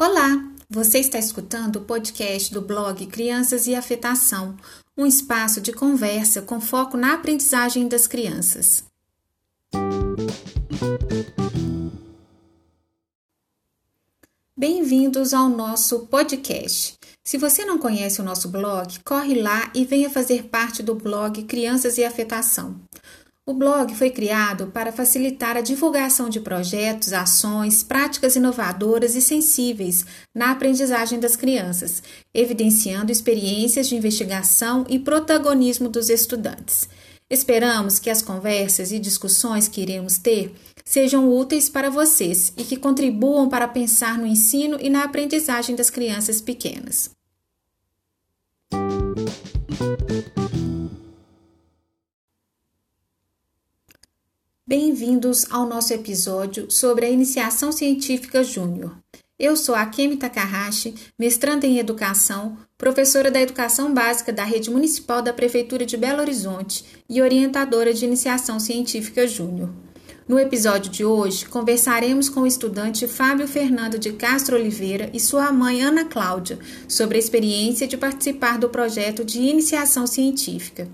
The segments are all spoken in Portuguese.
Olá, você está escutando o podcast do blog Crianças e Afetação, um espaço de conversa com foco na aprendizagem das crianças. Bem-vindos ao nosso podcast. Se você não conhece o nosso blog, corre lá e venha fazer parte do blog Crianças e Afetação. O blog foi criado para facilitar a divulgação de projetos, ações, práticas inovadoras e sensíveis na aprendizagem das crianças, evidenciando experiências de investigação e protagonismo dos estudantes. Esperamos que as conversas e discussões que iremos ter sejam úteis para vocês e que contribuam para pensar no ensino e na aprendizagem das crianças pequenas. Bem-vindos ao nosso episódio sobre a iniciação científica júnior. Eu sou a Kemi Takahashi, mestranda em educação, professora da educação básica da rede municipal da Prefeitura de Belo Horizonte e orientadora de iniciação científica júnior. No episódio de hoje, conversaremos com o estudante Fábio Fernando de Castro Oliveira e sua mãe Ana Cláudia sobre a experiência de participar do projeto de iniciação científica.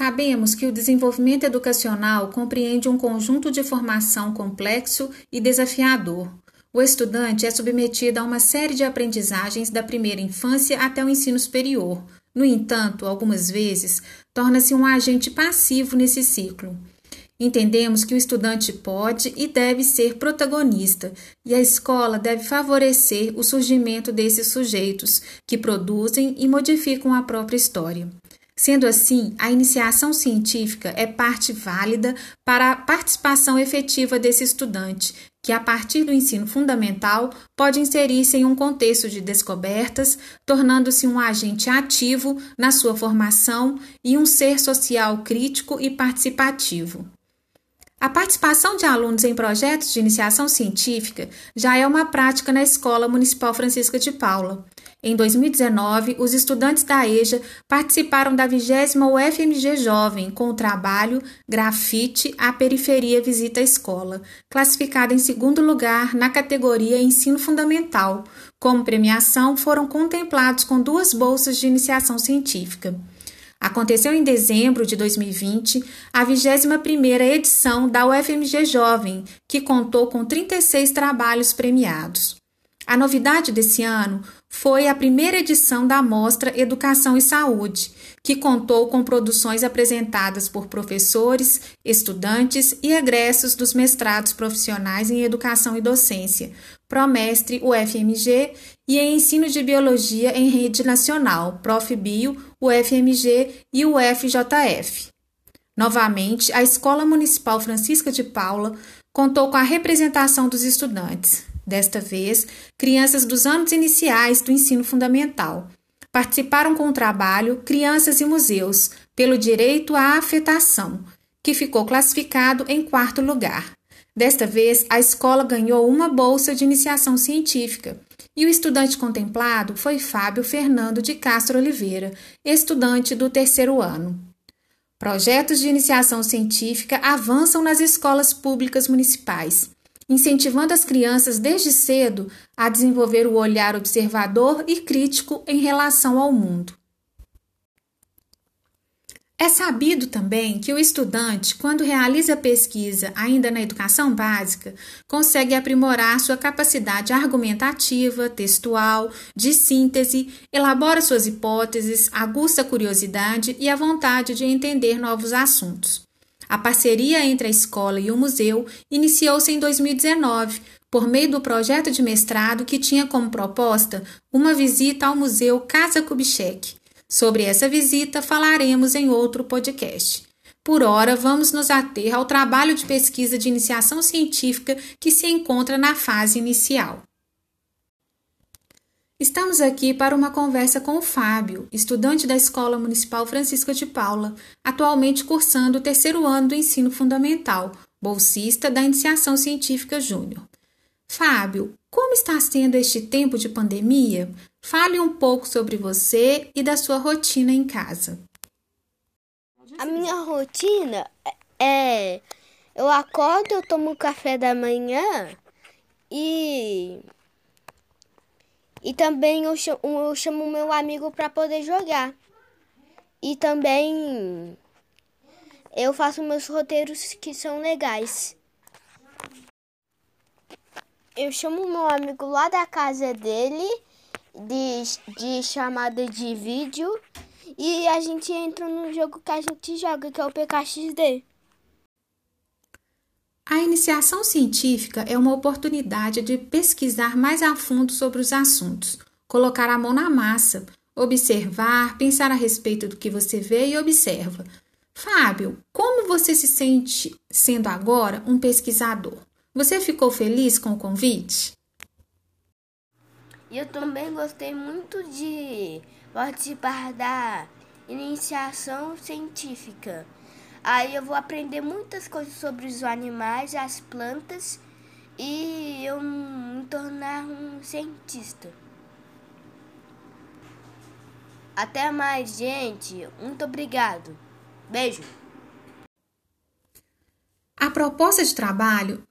Sabemos que o desenvolvimento educacional compreende um conjunto de formação complexo e desafiador. O estudante é submetido a uma série de aprendizagens da primeira infância até o ensino superior. No entanto, algumas vezes, torna-se um agente passivo nesse ciclo. Entendemos que o estudante pode e deve ser protagonista, e a escola deve favorecer o surgimento desses sujeitos que produzem e modificam a própria história. Sendo assim, a iniciação científica é parte válida para a participação efetiva desse estudante, que, a partir do ensino fundamental, pode inserir-se em um contexto de descobertas, tornando-se um agente ativo na sua formação e um ser social crítico e participativo. A participação de alunos em projetos de iniciação científica já é uma prática na Escola Municipal Francisca de Paula. Em 2019, os estudantes da EJA participaram da 20 UFMG Jovem com o trabalho Grafite A Periferia Visita a Escola, classificada em segundo lugar na categoria Ensino Fundamental. Como premiação, foram contemplados com duas bolsas de iniciação científica. Aconteceu em dezembro de 2020 a 21ª edição da UFMG Jovem, que contou com 36 trabalhos premiados. A novidade desse ano foi a primeira edição da Mostra Educação e Saúde, que contou com produções apresentadas por professores, estudantes e egressos dos mestrados profissionais em Educação e Docência, Promestre UFMG e em Ensino de Biologia em Rede Nacional, ProfBio, UFMG e UFJF. Novamente, a Escola Municipal Francisca de Paula contou com a representação dos estudantes, Desta vez, crianças dos anos iniciais do ensino fundamental. Participaram com o trabalho Crianças e Museus, pelo direito à afetação, que ficou classificado em quarto lugar. Desta vez, a escola ganhou uma bolsa de iniciação científica e o estudante contemplado foi Fábio Fernando de Castro Oliveira, estudante do terceiro ano. Projetos de iniciação científica avançam nas escolas públicas municipais incentivando as crianças desde cedo a desenvolver o olhar observador e crítico em relação ao mundo. É sabido também que o estudante, quando realiza pesquisa ainda na educação básica, consegue aprimorar sua capacidade argumentativa, textual, de síntese, elabora suas hipóteses, aguça a curiosidade e a vontade de entender novos assuntos. A parceria entre a escola e o museu iniciou-se em 2019, por meio do projeto de mestrado que tinha como proposta uma visita ao Museu Casa Kubitschek. Sobre essa visita falaremos em outro podcast. Por hora, vamos nos ater ao trabalho de pesquisa de iniciação científica que se encontra na fase inicial. Estamos aqui para uma conversa com o Fábio, estudante da Escola Municipal Francisca de Paula, atualmente cursando o terceiro ano do ensino fundamental, bolsista da Iniciação Científica Júnior. Fábio, como está sendo este tempo de pandemia? Fale um pouco sobre você e da sua rotina em casa. A minha rotina é Eu acordo, eu tomo café da manhã e e também eu chamo, eu chamo meu amigo para poder jogar. E também eu faço meus roteiros que são legais. Eu chamo meu amigo lá da casa dele de, de chamada de vídeo e a gente entra no jogo que a gente joga, que é o PKXD. A iniciação científica é uma oportunidade de pesquisar mais a fundo sobre os assuntos, colocar a mão na massa, observar, pensar a respeito do que você vê e observa. Fábio, como você se sente sendo agora um pesquisador? Você ficou feliz com o convite? Eu também gostei muito de participar da iniciação científica. Aí eu vou aprender muitas coisas sobre os animais, as plantas e eu me tornar um cientista. Até mais, gente. Muito obrigado. Beijo. A proposta de trabalho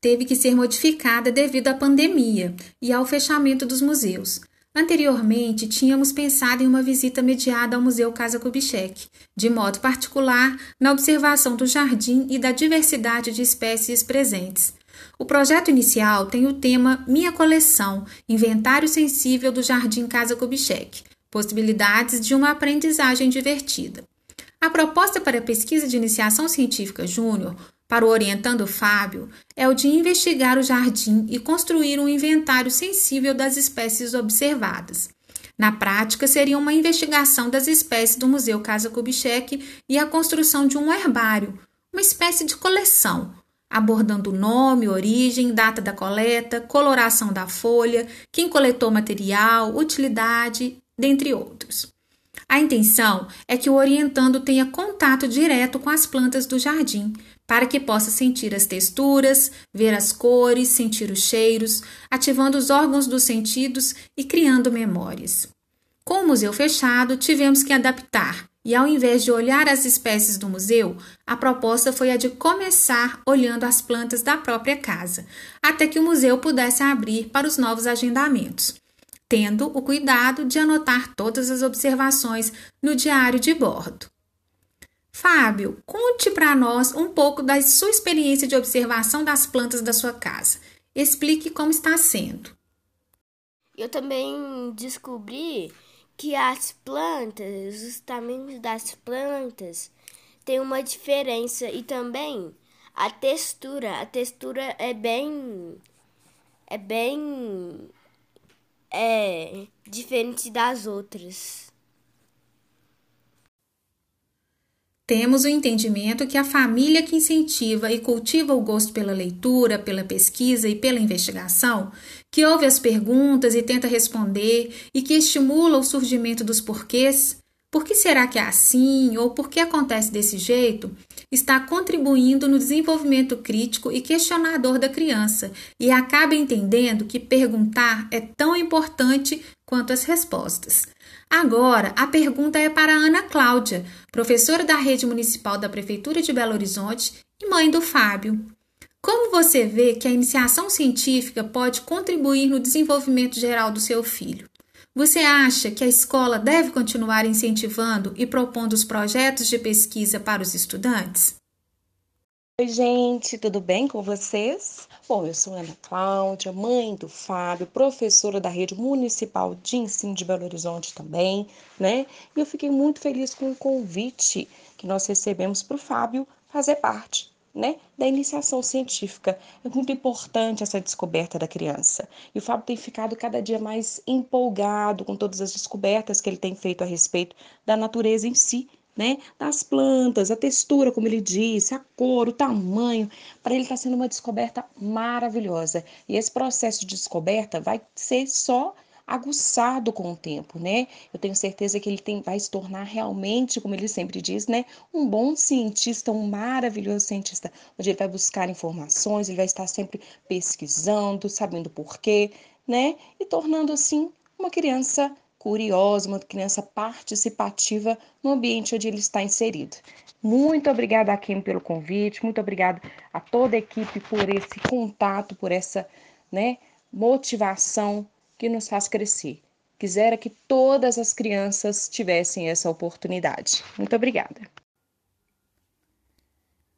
teve que ser modificada devido à pandemia e ao fechamento dos museus. Anteriormente, tínhamos pensado em uma visita mediada ao Museu Casa Kubitschek, de modo particular na observação do jardim e da diversidade de espécies presentes. O projeto inicial tem o tema Minha Coleção, Inventário Sensível do Jardim Casa Kubitschek, possibilidades de uma aprendizagem divertida. A proposta para a pesquisa de iniciação científica júnior para o orientando Fábio é o de investigar o jardim e construir um inventário sensível das espécies observadas. Na prática, seria uma investigação das espécies do Museu Casa Kubitschek e a construção de um herbário, uma espécie de coleção, abordando nome, origem, data da coleta, coloração da folha, quem coletou material, utilidade, dentre outros. A intenção é que o orientando tenha contato direto com as plantas do jardim, para que possa sentir as texturas, ver as cores, sentir os cheiros, ativando os órgãos dos sentidos e criando memórias. Com o museu fechado, tivemos que adaptar, e ao invés de olhar as espécies do museu, a proposta foi a de começar olhando as plantas da própria casa, até que o museu pudesse abrir para os novos agendamentos, tendo o cuidado de anotar todas as observações no diário de bordo. Fábio, conte para nós um pouco da sua experiência de observação das plantas da sua casa. Explique como está sendo. Eu também descobri que as plantas, os tamanhos das plantas, tem uma diferença e também a textura. A textura é bem é bem é diferente das outras. Temos o entendimento que a família que incentiva e cultiva o gosto pela leitura, pela pesquisa e pela investigação, que ouve as perguntas e tenta responder e que estimula o surgimento dos porquês, por que será que é assim ou por que acontece desse jeito, está contribuindo no desenvolvimento crítico e questionador da criança e acaba entendendo que perguntar é tão importante quanto as respostas. Agora, a pergunta é para a Ana Cláudia, professora da rede municipal da Prefeitura de Belo Horizonte e mãe do Fábio. Como você vê que a iniciação científica pode contribuir no desenvolvimento geral do seu filho? Você acha que a escola deve continuar incentivando e propondo os projetos de pesquisa para os estudantes? Oi, gente, tudo bem com vocês? Bom, eu sou Ana Cláudia, mãe do Fábio, professora da Rede Municipal de Ensino de Belo Horizonte também, né? E eu fiquei muito feliz com o convite que nós recebemos para o Fábio fazer parte, né, da iniciação científica. É muito importante essa descoberta da criança. E o Fábio tem ficado cada dia mais empolgado com todas as descobertas que ele tem feito a respeito da natureza em si, né? Das plantas, a textura, como ele disse, a cor, o tamanho. Para ele está sendo uma descoberta maravilhosa. E esse processo de descoberta vai ser só aguçado com o tempo, né? Eu tenho certeza que ele tem, vai se tornar realmente, como ele sempre diz, né, um bom cientista, um maravilhoso cientista, onde ele vai buscar informações, ele vai estar sempre pesquisando, sabendo porquê, né? E tornando assim uma criança curiosa, uma criança participativa no ambiente onde ele está inserido. Muito obrigada a Kim pelo convite, muito obrigada a toda a equipe por esse contato, por essa né, motivação que nos faz crescer. Quisera que todas as crianças tivessem essa oportunidade. Muito obrigada.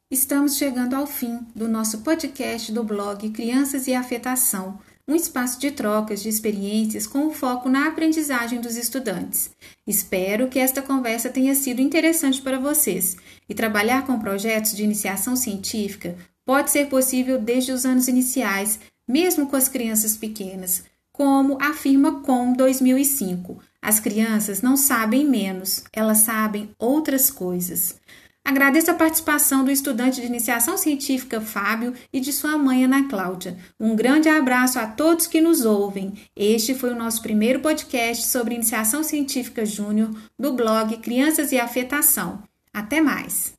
Estamos chegando ao fim do nosso podcast do blog Crianças e Afetação, um espaço de trocas de experiências com o foco na aprendizagem dos estudantes. Espero que esta conversa tenha sido interessante para vocês e trabalhar com projetos de iniciação científica pode ser possível desde os anos iniciais, mesmo com as crianças pequenas, como afirma Com 2005. As crianças não sabem menos, elas sabem outras coisas. Agradeço a participação do estudante de iniciação científica Fábio e de sua mãe Ana Cláudia. Um grande abraço a todos que nos ouvem. Este foi o nosso primeiro podcast sobre iniciação científica júnior do blog Crianças e Afetação. Até mais!